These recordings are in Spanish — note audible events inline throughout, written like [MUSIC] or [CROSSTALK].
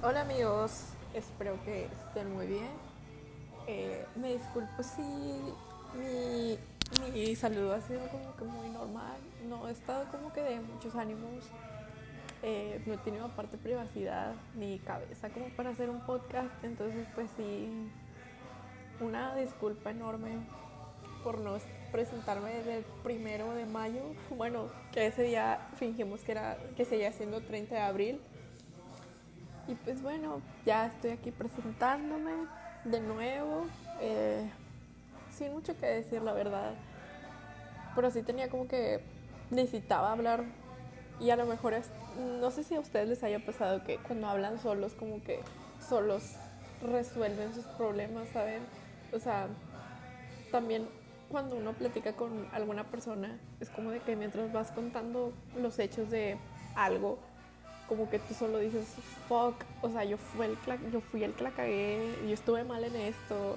Hola amigos, espero que estén muy bien. Eh, me disculpo si mi, mi saludo ha sido como que muy normal. No he estado como que de muchos ánimos. Eh, no he tenido aparte privacidad ni cabeza como para hacer un podcast. Entonces pues sí, una disculpa enorme por no presentarme desde el primero de mayo. [LAUGHS] Bueno, que ese día fingimos que era que seguía siendo 30 de abril. Y pues bueno, ya estoy aquí presentándome de nuevo. Eh, sin mucho que decir, la verdad. Pero sí tenía como que necesitaba hablar. Y a lo mejor es, no sé si a ustedes les haya pasado que cuando hablan solos, como que solos resuelven sus problemas, ¿saben? O sea, también cuando uno platica con alguna persona, es como de que mientras vas contando los hechos de algo, como que tú solo dices, fuck, o sea, yo fui el, yo fui el que la cagué, yo estuve mal en esto,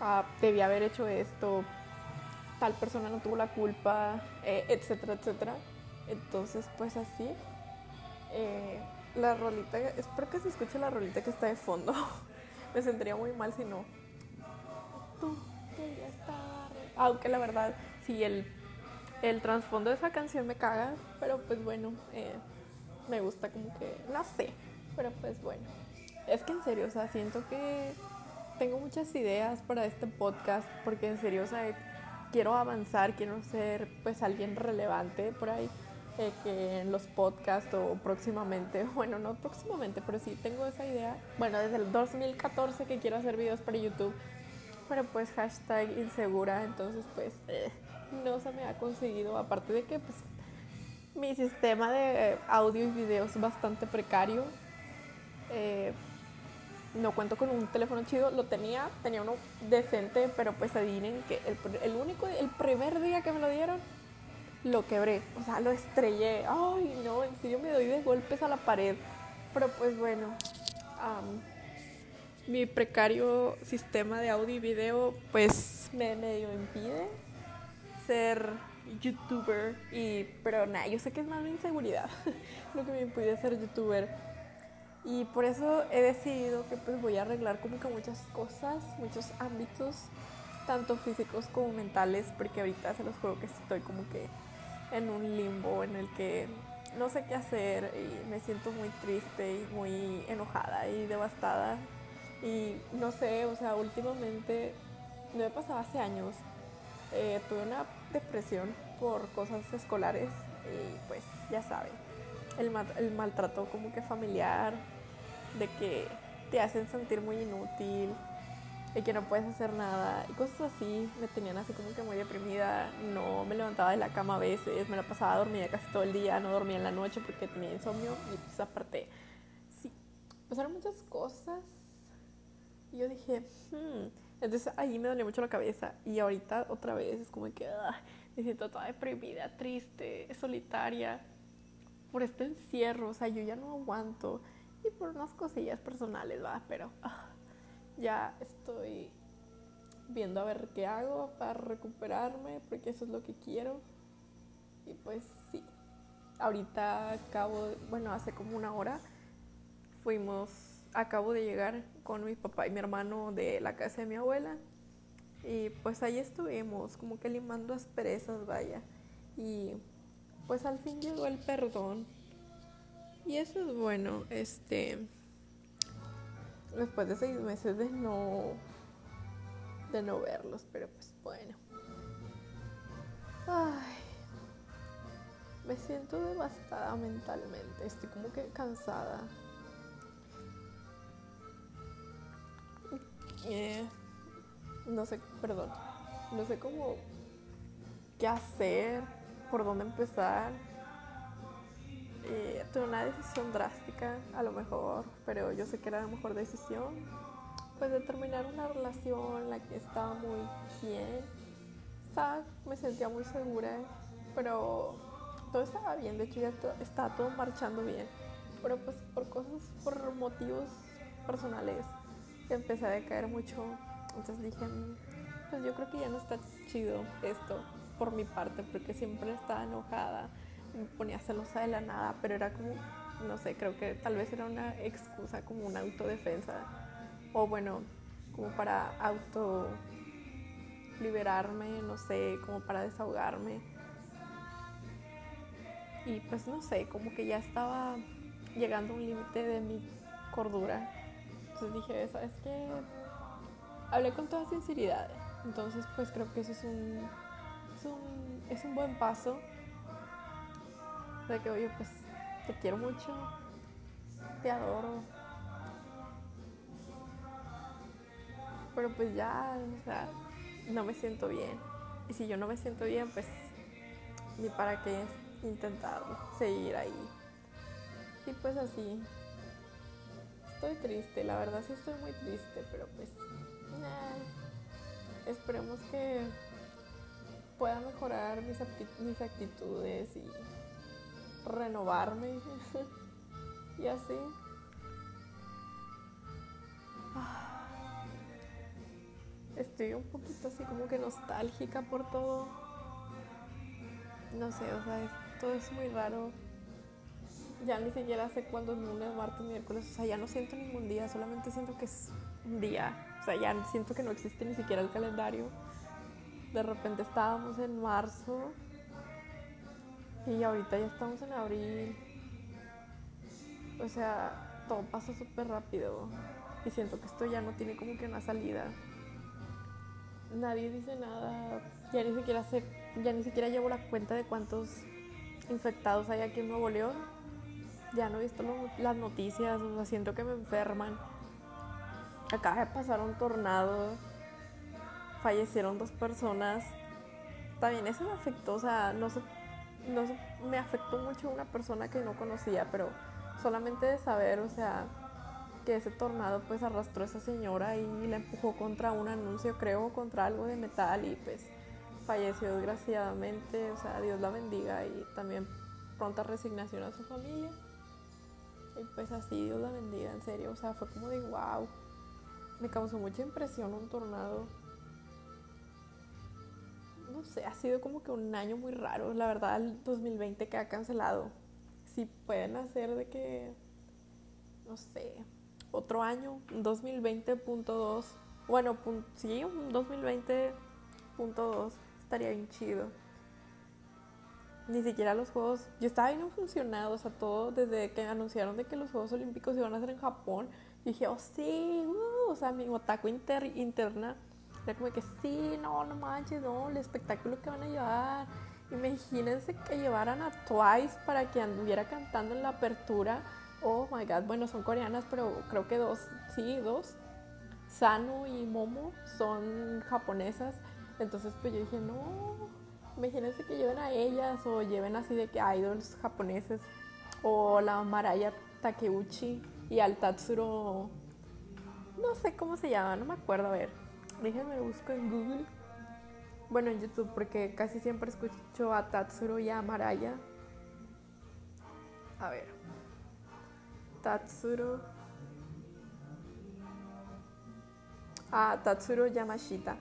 uh, debí haber hecho esto, tal persona no tuvo la culpa, eh, etcétera, etcétera. Entonces, pues así, eh, la rolita, espero que se escuche la rolita que está de fondo. [LAUGHS] Me sentiría muy mal si no. Tú estar. Aunque la verdad, sí, el, el trasfondo de esa canción me caga, pero pues bueno, eh, me gusta como que, no sé, pero pues bueno. Es que en serio, o sea, siento que tengo muchas ideas para este podcast, porque en serio, o sea, quiero avanzar, quiero ser pues alguien relevante por ahí. Eh, que en los podcasts o próximamente, [LAUGHS] bueno, no próximamente, pero sí tengo esa idea. Bueno, desde el 2014 que quiero hacer videos para YouTube, pero pues hashtag insegura, entonces pues eh, no se me ha conseguido, aparte de que pues mi sistema de audio y video es bastante precario. Eh, no cuento con un teléfono chido, lo tenía, tenía uno decente, pero pues adivinen que el, único, el primer día que me lo dieron, lo quebré, o sea, lo estrellé. Ay, no, en serio me doy de golpes a la pared. Pero pues bueno, mi precario sistema de audio y video pues me medio impide ser youtuber y pero nada, yo sé que es más mi inseguridad [LAUGHS] lo que me impide ser youtuber y por eso he decidido que pues voy a arreglar como que muchas cosas, muchos ámbitos, tanto físicos como mentales, porque ahorita se los juro que estoy como que en un limbo en el que no sé qué hacer y me siento muy triste y muy enojada y devastada. Y no sé, o sea, últimamente, no me pasaba hace años, eh, tuve una depresión por cosas escolares y pues ya saben, el, el maltrato como que familiar, de que te hacen sentir muy inútil, y que no puedes hacer nada y cosas así me tenían así como que muy deprimida no me levantaba de la cama a veces me la pasaba dormida casi todo el día no dormía en la noche porque tenía insomnio y pues aparte sí pasaron muchas cosas y yo dije hmm. Entonces ahí me dolía mucho la cabeza y ahorita otra vez es como que ah, me siento toda deprimida triste solitaria por este encierro o sea yo ya no aguanto y por unas cosillas personales va pero ah, ya estoy viendo a ver qué hago para recuperarme, porque eso es lo que quiero. Y pues sí, ahorita acabo, bueno, hace como una hora fuimos, acabo de llegar con mi papá y mi hermano de la casa de mi abuela. Y pues ahí estuvimos, como que limando asperezas, vaya. Y pues al fin llegó el perdón. Y eso es bueno, este después de seis meses de no de no verlos, pero pues bueno. Ay, me siento devastada mentalmente, estoy como que cansada. Eh, no sé, perdón, no sé cómo qué hacer, por dónde empezar. Eh, tuve una decisión drástica, a lo mejor, pero yo sé que era la mejor decisión, pues de terminar una relación la que estaba muy bien, estaba, me sentía muy segura, pero todo estaba bien, de hecho ya estaba todo marchando bien, pero pues por cosas, por motivos personales, empecé a decaer mucho, entonces dije, pues yo creo que ya no está chido esto por mi parte, porque siempre estaba enojada me ponía celosa de la nada, pero era como no sé, creo que tal vez era una excusa como una autodefensa o bueno, como para auto liberarme, no sé, como para desahogarme. Y pues no sé, como que ya estaba llegando a un límite de mi cordura. Entonces dije, ¿sabes qué? Hablé con toda sinceridad. Entonces pues creo que eso es un, es un, es un buen paso. De que, oye, pues te quiero mucho, te adoro. Pero pues ya, o sea, no me siento bien. Y si yo no me siento bien, pues ni para qué intentar seguir ahí. Y pues así. Triste, la verdad sí estoy muy triste, pero pues esperemos que pueda mejorar mis, mis actitudes y renovarme [LAUGHS] y así. Estoy un poquito así como que nostálgica por todo. No sé, o sea, todo es muy raro. Ya ni siquiera sé cuándo es lunes, martes, miércoles. O sea, ya no siento ningún día, solamente siento que es un día. O sea, ya siento que no existe ni siquiera el calendario. De repente estábamos en marzo y ahorita ya estamos en abril. O sea, todo pasa súper rápido. Y siento que esto ya no tiene como que una salida. Nadie dice nada. Ya ni siquiera sé, ya ni siquiera llevo la cuenta de cuántos infectados hay aquí en Nuevo León. Ya no he visto las noticias, o sea, siento que me enferman. Acaba de pasar un tornado. Fallecieron dos personas. También eso me afectó, o sea, no sé no me afectó mucho una persona que no conocía, pero solamente de saber, o sea, que ese tornado pues arrastró a esa señora y la empujó contra un anuncio, creo, contra algo de metal y pues falleció desgraciadamente, o sea, Dios la bendiga y también pronta resignación a su familia. Y pues así, Dios la bendiga, en serio, o sea, fue como de wow. Me causó mucha impresión un tornado no sé, ha sido como que un año muy raro. La verdad, el 2020 que ha cancelado. Si pueden hacer de que, no sé, otro año, 2020.2. Bueno, sí, un 2020.2 estaría bien chido. Ni siquiera los juegos, yo estaba bien funcionado, o sea, todo desde que anunciaron de que los Juegos Olímpicos iban a ser en Japón, dije, oh sí, uh", o sea, mi otaku interna como que sí, no, no manches, no, el espectáculo que van a llevar. Imagínense que llevaran a Twice para que anduviera cantando en la apertura. Oh my god, bueno, son coreanas, pero creo que dos, sí, dos. Sanu y Momo son japonesas. Entonces, pues yo dije, no, imagínense que lleven a ellas o lleven así de que idols japoneses o la Maraya Takeuchi y al Tatsuro, no sé cómo se llama, no me acuerdo, a ver Déjenme busco en Google. Bueno, en YouTube, porque casi siempre escucho a Tatsuro y a Maraya. A ver. Tatsuro. Ah, Tatsuro Yamashita.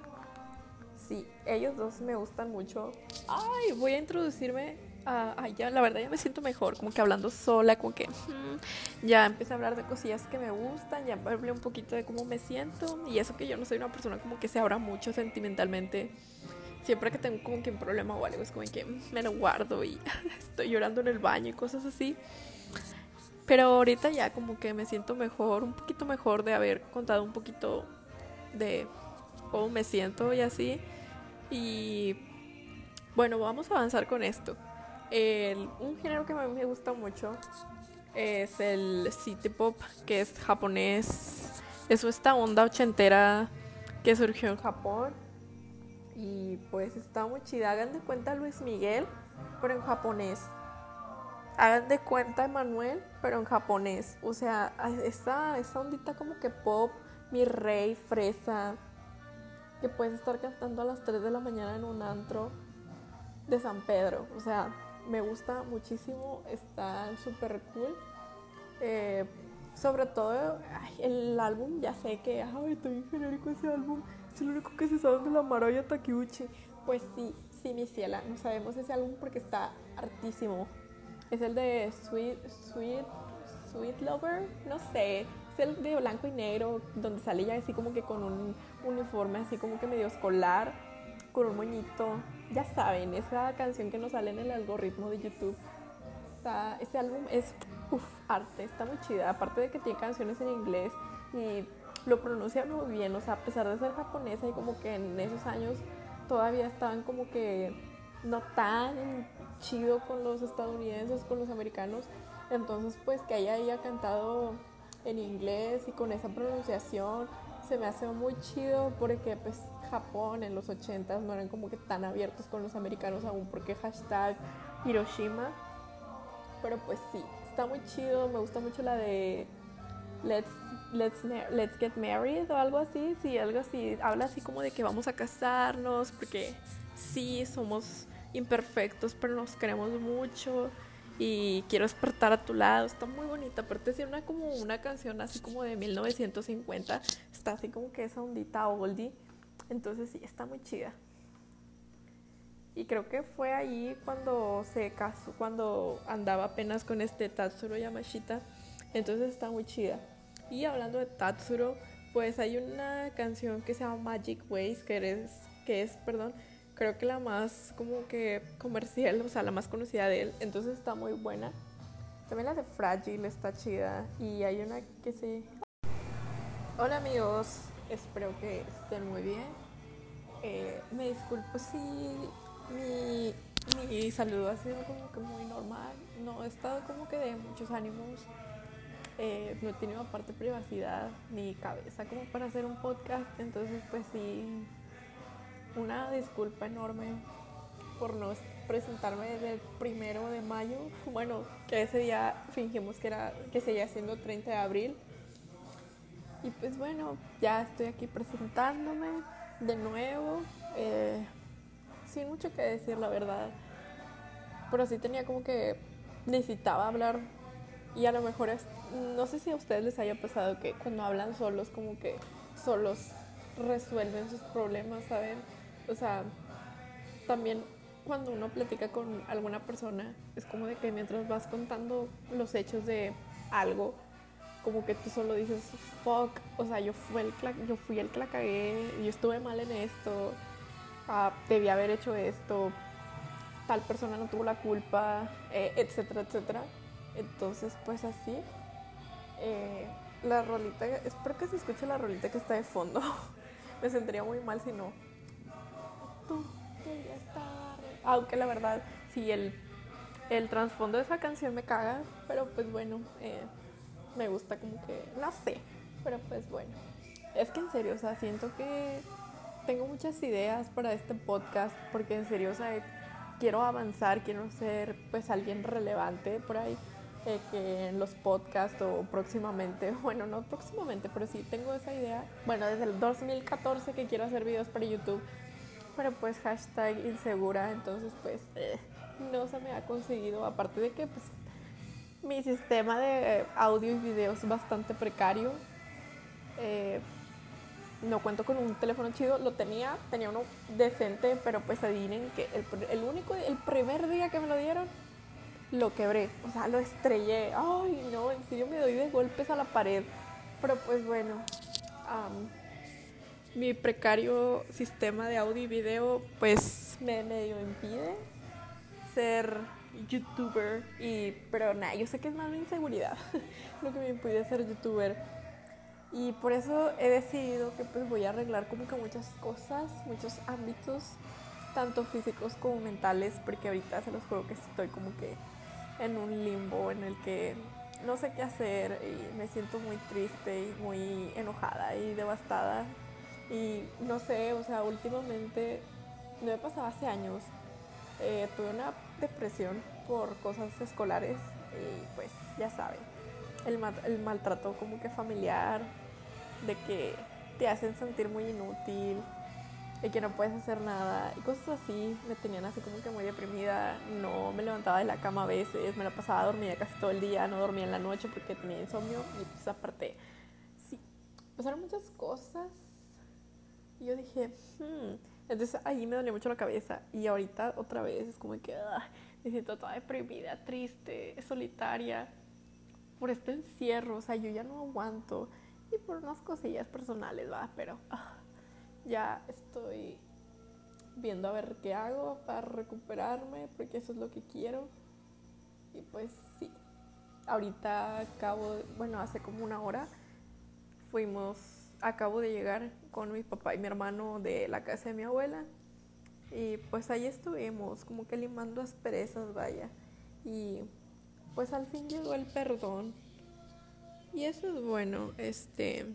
Sí, ellos dos me gustan mucho. Ay, voy a introducirme ay, ya, la verdad ya me siento mejor, como que hablando sola, como que mm, ya empecé a hablar de cosillas que me gustan, ya hablé un poquito de cómo me siento y eso que yo no soy una persona como que se abra mucho sentimentalmente. Siempre que tengo como que un problema o algo es como que me lo guardo y [LAUGHS] estoy llorando en el baño y cosas así. Pero ahorita ya como que me siento mejor, un poquito mejor de haber contado un poquito de cómo me siento y así. Y bueno, vamos a avanzar con esto un género que a mí me gusta mucho es el city pop, que es japonés. Es esta onda ochentera que surgió en Japón. Y pues está muy chida. Hagan de cuenta Luis Miguel, pero en japonés. Hagan de cuenta Emanuel, pero en japonés. O sea, esta, esta ondita como que pop, mi rey, fresa. Que puedes estar cantando a las 3 de la mañana en un antro de San Pedro. O sea, me gusta muchísimo, está súper cool. Eh, sobre todo el álbum, ya sé que, ay, está genérico ese álbum, es el único que se sabe de la Maraya Takeuchi. Pues sí, sí, mi ciela, no sabemos ese álbum porque está hartísimo. Es el de Sweet, Sweet Sweet Lover, no sé, es el de blanco y negro, donde sale ya así como que con un uniforme así como que medio escolar, con un moñito, ya saben, esa canción que nos sale en el algoritmo de YouTube. Está, ese álbum es uf, arte, está muy chida, aparte de que tiene canciones en inglés y lo pronuncia muy bien, o sea, a pesar de ser japonesa y como que en esos años todavía estaban como que no tan chido con los estadounidenses, con los americanos, entonces pues que ella haya cantado en inglés y con esa pronunciación se me hace muy chido porque pues Japón en los 80 no eran como que tan abiertos con los americanos aún porque hashtag Hiroshima, pero pues sí, está muy chido, me gusta mucho la de Let's let's, let's get married o algo así, sí, algo así, habla así como de que vamos a casarnos, porque sí, somos imperfectos, pero nos queremos mucho y quiero despertar a tu lado, está muy bonita, aparte es una como una canción así como de 1950, está así como que esa ondita oldie, entonces sí, está muy chida. Y creo que fue ahí cuando se casó, cuando andaba apenas con este Tatsuro Yamashita, entonces está muy chida. Y hablando de Tatsuro, pues hay una canción que se llama Magic Ways, que es, que es, perdón, creo que la más como que comercial, o sea, la más conocida de él, entonces está muy buena. También la de Fragile está chida y hay una que sí. Hola amigos, espero que estén muy bien. Eh, me disculpo si mi, mi saludo ha sido como que muy normal, no he estado como que de muchos ánimos eh, no he tenido aparte privacidad ni cabeza como para hacer un podcast, entonces pues sí, una disculpa enorme por no presentarme desde el primero de mayo, bueno, que ese día fingimos que era que seguía siendo 30 de abril. Y pues bueno, ya estoy aquí presentándome de nuevo, eh, sin mucho que decir la verdad, pero sí tenía como que necesitaba hablar y a lo mejor es, no sé si a ustedes les haya pasado que cuando hablan solos, como que solos resuelven sus problemas, ¿saben? O sea, también cuando uno platica con alguna persona, es como de que mientras vas contando los hechos de algo, como que tú solo dices, fuck, o sea, yo fui el, yo fui el que la cagué, yo estuve mal en esto, ah, debí haber hecho esto, tal persona no tuvo la culpa, eh, etcétera, etcétera. Entonces, pues así. Eh, la rolita, espero que se escuche la rolita que está de fondo. [LAUGHS] Me sentiría muy mal si no. Aunque la verdad, sí, el, el trasfondo de esa canción me caga, pero pues bueno, eh, me gusta como que, no sé, pero pues bueno. Es que en serio, o sea, siento que tengo muchas ideas para este podcast, porque en serio, o sea, quiero avanzar, quiero ser pues alguien relevante por ahí que en los podcasts o próximamente, [LAUGHS] bueno, no próximamente, pero sí tengo esa idea. Bueno, desde el 2014 que quiero hacer videos para YouTube, pero pues hashtag insegura, entonces pues eh, no se me ha conseguido, aparte de que pues mi sistema de audio y video es bastante precario. Eh, no cuento con un teléfono chido, lo tenía, tenía uno decente, pero pues adivinen que el, el único, el primer día que me lo dieron, lo quebré, o sea, lo estrellé. Ay, no, en serio me doy de golpes a la pared. Pero pues bueno, mi precario sistema de audio y video pues me medio impide ser youtuber y pero nada, yo sé que es más mi inseguridad [LAUGHS] lo que me impide ser youtuber y por eso he decidido que pues voy a arreglar como que muchas cosas, muchos ámbitos tanto físicos como mentales porque ahorita se los juro que estoy como que en un limbo en el que no sé qué hacer y me siento muy triste y muy enojada y devastada. Y no sé, o sea, últimamente, no me pasaba hace años, eh, tuve una depresión por cosas escolares y pues ya saben, el, el maltrato como que familiar, de que te hacen sentir muy inútil, y que no puedes hacer nada y cosas así me tenían así como que muy deprimida no me levantaba de la cama a veces me la pasaba dormida casi todo el día no dormía en la noche porque tenía insomnio y pues aparte sí pasaron muchas cosas yo dije hmm. entonces ahí me dolía mucho la cabeza y ahorita otra vez es como que me siento toda deprimida triste solitaria por este encierro, o sea, yo ya no aguanto. Y por unas cosillas personales, va, pero ah, ya estoy viendo a ver qué hago para recuperarme, porque eso es lo que quiero. Y pues sí, ahorita acabo, bueno, hace como una hora fuimos, acabo de llegar con mi papá y mi hermano de la casa de mi abuela. Y pues ahí estuvimos, como que limando asperezas, vaya. Y pues al fin llegó el perdón. Y eso es bueno, este.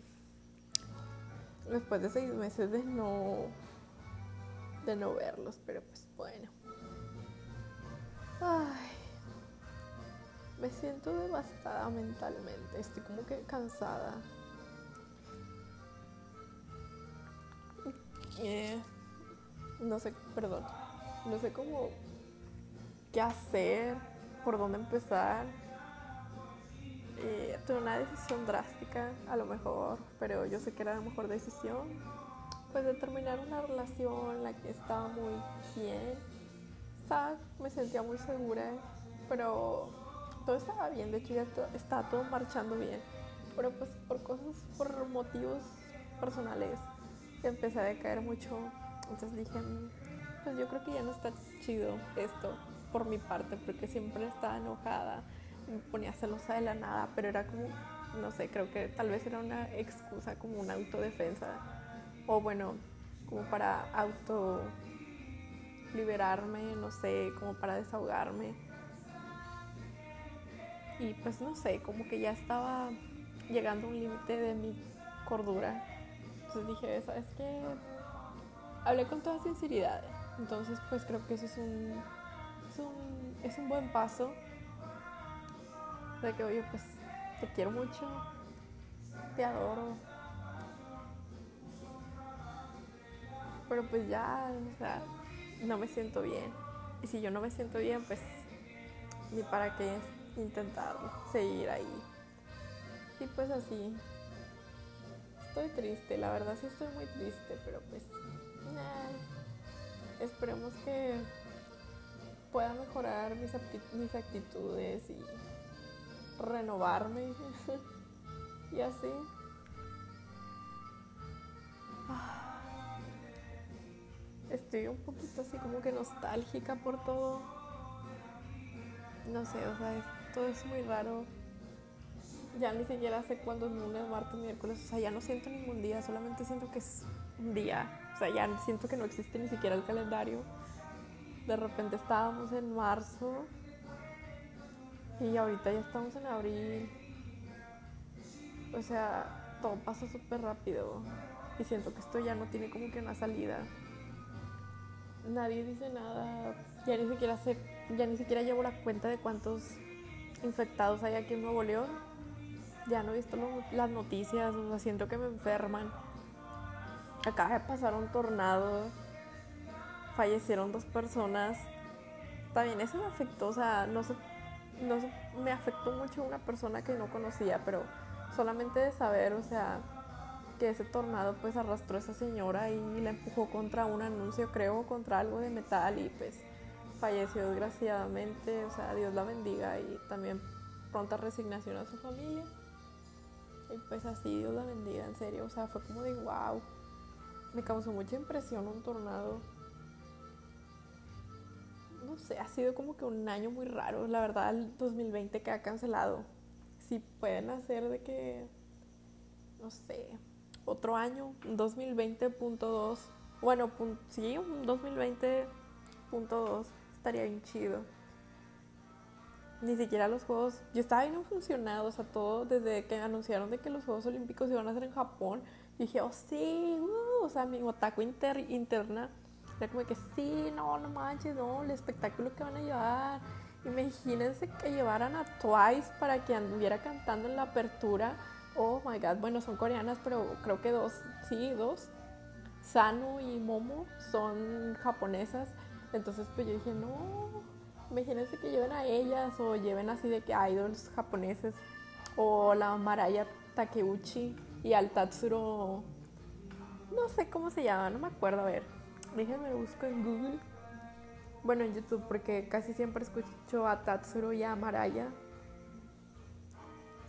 Después de seis meses de no. de no verlos, pero pues bueno. Ay. Me siento devastada mentalmente. Estoy como que cansada. Eh, no sé, perdón. No sé cómo. qué hacer, por dónde empezar. Eh, tuve una decisión drástica, a lo mejor, pero yo sé que era la mejor decisión. Pues de terminar una relación la que estaba muy bien. Estaba, me sentía muy segura, pero todo estaba bien, de hecho ya estaba todo marchando bien. Pero pues por cosas, por motivos personales, empecé a decaer mucho. Entonces dije, pues yo creo que ya no está chido esto por mi parte, porque siempre estaba enojada, me ponía celosa de la nada, pero era como, no sé, creo que tal vez era una excusa, como una autodefensa, o bueno, como para auto liberarme, no sé, como para desahogarme. Y pues no sé, como que ya estaba llegando a un límite de mi cordura. Entonces dije, ¿sabes qué? Hablé con toda sinceridad. Entonces pues creo que eso es un, es un, es un buen paso. De que, oye, pues te quiero mucho, te adoro. Pero pues ya, o sea, no me siento bien. Y si yo no me siento bien, pues ni para qué intentarlo, seguir ahí. Y pues así. Estoy triste, la verdad sí estoy muy triste, pero pues esperemos que pueda mejorar mis, mis actitudes y renovarme [LAUGHS] y así. Estoy un poquito así como que nostálgica por todo. No sé, o sea, todo es muy raro. Ya ni siquiera sé cuándo es lunes, martes, miércoles. O sea, ya no siento ningún día, solamente siento que es un día. O sea, ya siento que no existe ni siquiera el calendario. De repente estábamos en marzo y ahorita ya estamos en abril. O sea, todo pasa súper rápido. Y siento que esto ya no tiene como que una salida. Nadie dice nada. Ya ni siquiera sé, ya ni siquiera llevo la cuenta de cuántos infectados hay aquí en Nuevo León. Ya no he visto las noticias, o sea, siento que me enferman. Acaba de pasar un tornado, fallecieron dos personas. También eso me afectó, o sea, no sé, no me afectó mucho una persona que no conocía, pero solamente de saber, o sea, que ese tornado pues arrastró a esa señora y la empujó contra un anuncio, creo, contra algo de metal y pues falleció desgraciadamente, o sea, Dios la bendiga y también pronta resignación a su familia. Pues así, Dios la bendiga, en serio, o sea, fue como de wow. Me causó mucha impresión un tornado. No sé, ha sido como que un año muy raro, la verdad, el 2020 que ha cancelado. Si pueden hacer de que, no sé, otro año, 2020.2, bueno, sí, un 2020.2 estaría bien chido. Ni siquiera los juegos, yo estaba bien funcionado, o sea, todo desde que anunciaron de que los Juegos Olímpicos iban a ser en Japón, dije, oh sí, uh", o sea, mi otaku interna era como que sí, no, no manches, no, el espectáculo que van a llevar. Imagínense que llevaran a Twice para que anduviera cantando en la apertura. Oh my god, bueno, son coreanas, pero creo que dos, sí, dos. Sanu y Momo son japonesas. Entonces pues yo dije, no, imagínense que lleven a ellas o lleven así de que idols japoneses o la Maraya Takeuchi y al Tatsuro, no sé cómo se llama, no me acuerdo, a ver, déjenme busco en Google, bueno en YouTube porque casi siempre escucho a Tatsuro y a Maraya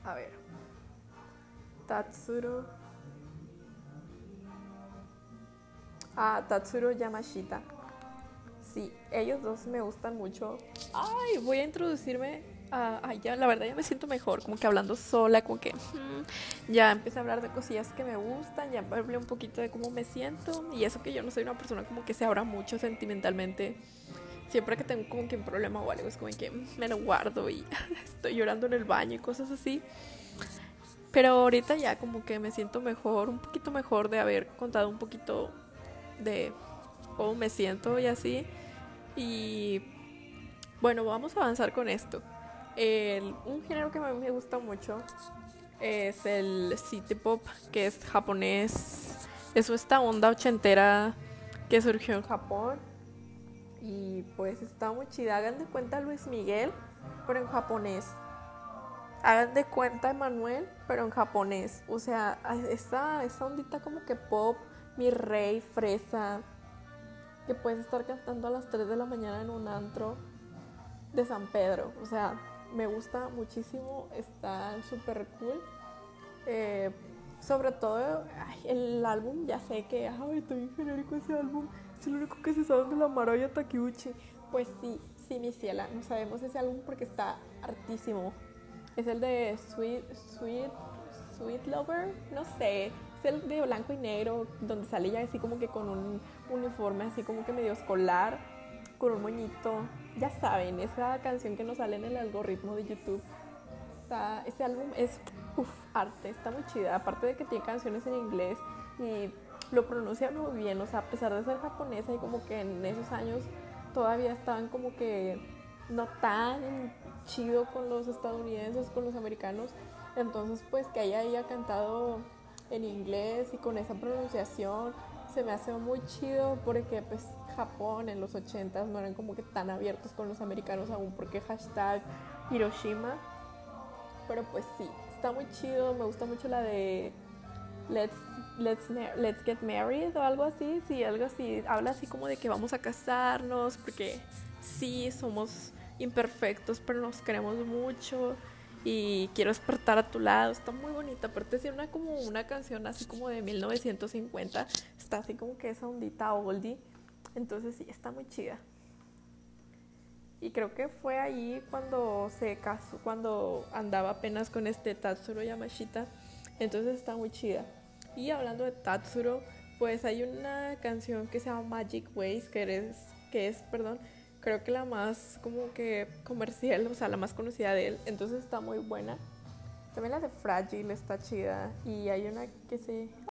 A ver. Tatsuro. Ah, Tatsuro Yamashita. Sí, ellos dos me gustan mucho. Ay, voy a introducirme ay, ya, la verdad ya me siento mejor, como que hablando sola, como que mm, ya empecé a hablar de cosillas que me gustan, ya hablé un poquito de cómo me siento y eso que yo no soy una persona como que se abra mucho sentimentalmente. Siempre que tengo como que un problema o algo es como que mm, me lo guardo y [LAUGHS] estoy llorando en el baño y cosas así. Pero ahorita ya como que me siento mejor, un poquito mejor de haber contado un poquito de cómo me siento y así. Y bueno, vamos a avanzar con esto un género que a mí me gusta mucho es el city pop, que es japonés. Es esta onda ochentera que surgió en Japón. Y pues está muy chida. Hagan de cuenta Luis Miguel, pero en japonés. Hagan de cuenta Emanuel, pero en japonés. O sea, esta, esta ondita como que pop, mi rey, fresa. Que puedes estar cantando a las 3 de la mañana en un antro de San Pedro. O sea, me gusta muchísimo, está súper cool. Eh, sobre todo el álbum, ya sé que, ay, está bien genérico ese álbum, es el único que se sabe de la Maroya Takeuchi. Pues sí, sí, mi ciela, no sabemos ese álbum porque está hartísimo. Es el de Sweet, Sweet, Sweet Lover, no sé, es el de blanco y negro, donde sale ya así como que con un uniforme así como que medio escolar, con un moñito ya saben, esa canción que nos sale en el algoritmo de YouTube, está, ese álbum es uf, arte, está muy chida. Aparte de que tiene canciones en inglés y lo pronuncia muy bien, o sea, a pesar de ser japonesa y como que en esos años todavía estaban como que no tan chido con los estadounidenses, con los americanos. Entonces, pues que ella haya cantado en inglés y con esa pronunciación se me hace muy chido porque pues Japón en los 80 no eran como que tan abiertos con los americanos aún porque hashtag Hiroshima. Pero pues sí, está muy chido, me gusta mucho la de Let's, let's, let's Get Married o algo así, sí, algo así, habla así como de que vamos a casarnos porque sí, somos imperfectos pero nos queremos mucho y quiero despertar a tu lado. Está muy bonita. Aparte, es una como una canción así como de 1950. Está así como que esa ondita oldie. Entonces sí, está muy chida. Y creo que fue ahí cuando se casó, cuando andaba apenas con este Tatsuro Yamashita. Entonces está muy chida. Y hablando de Tatsuro, pues hay una canción que se llama Magic Ways, que es, que es, perdón, creo que la más como que comercial, o sea, la más conocida de él. Entonces está muy buena. También la de Fragile está chida. Y hay una que se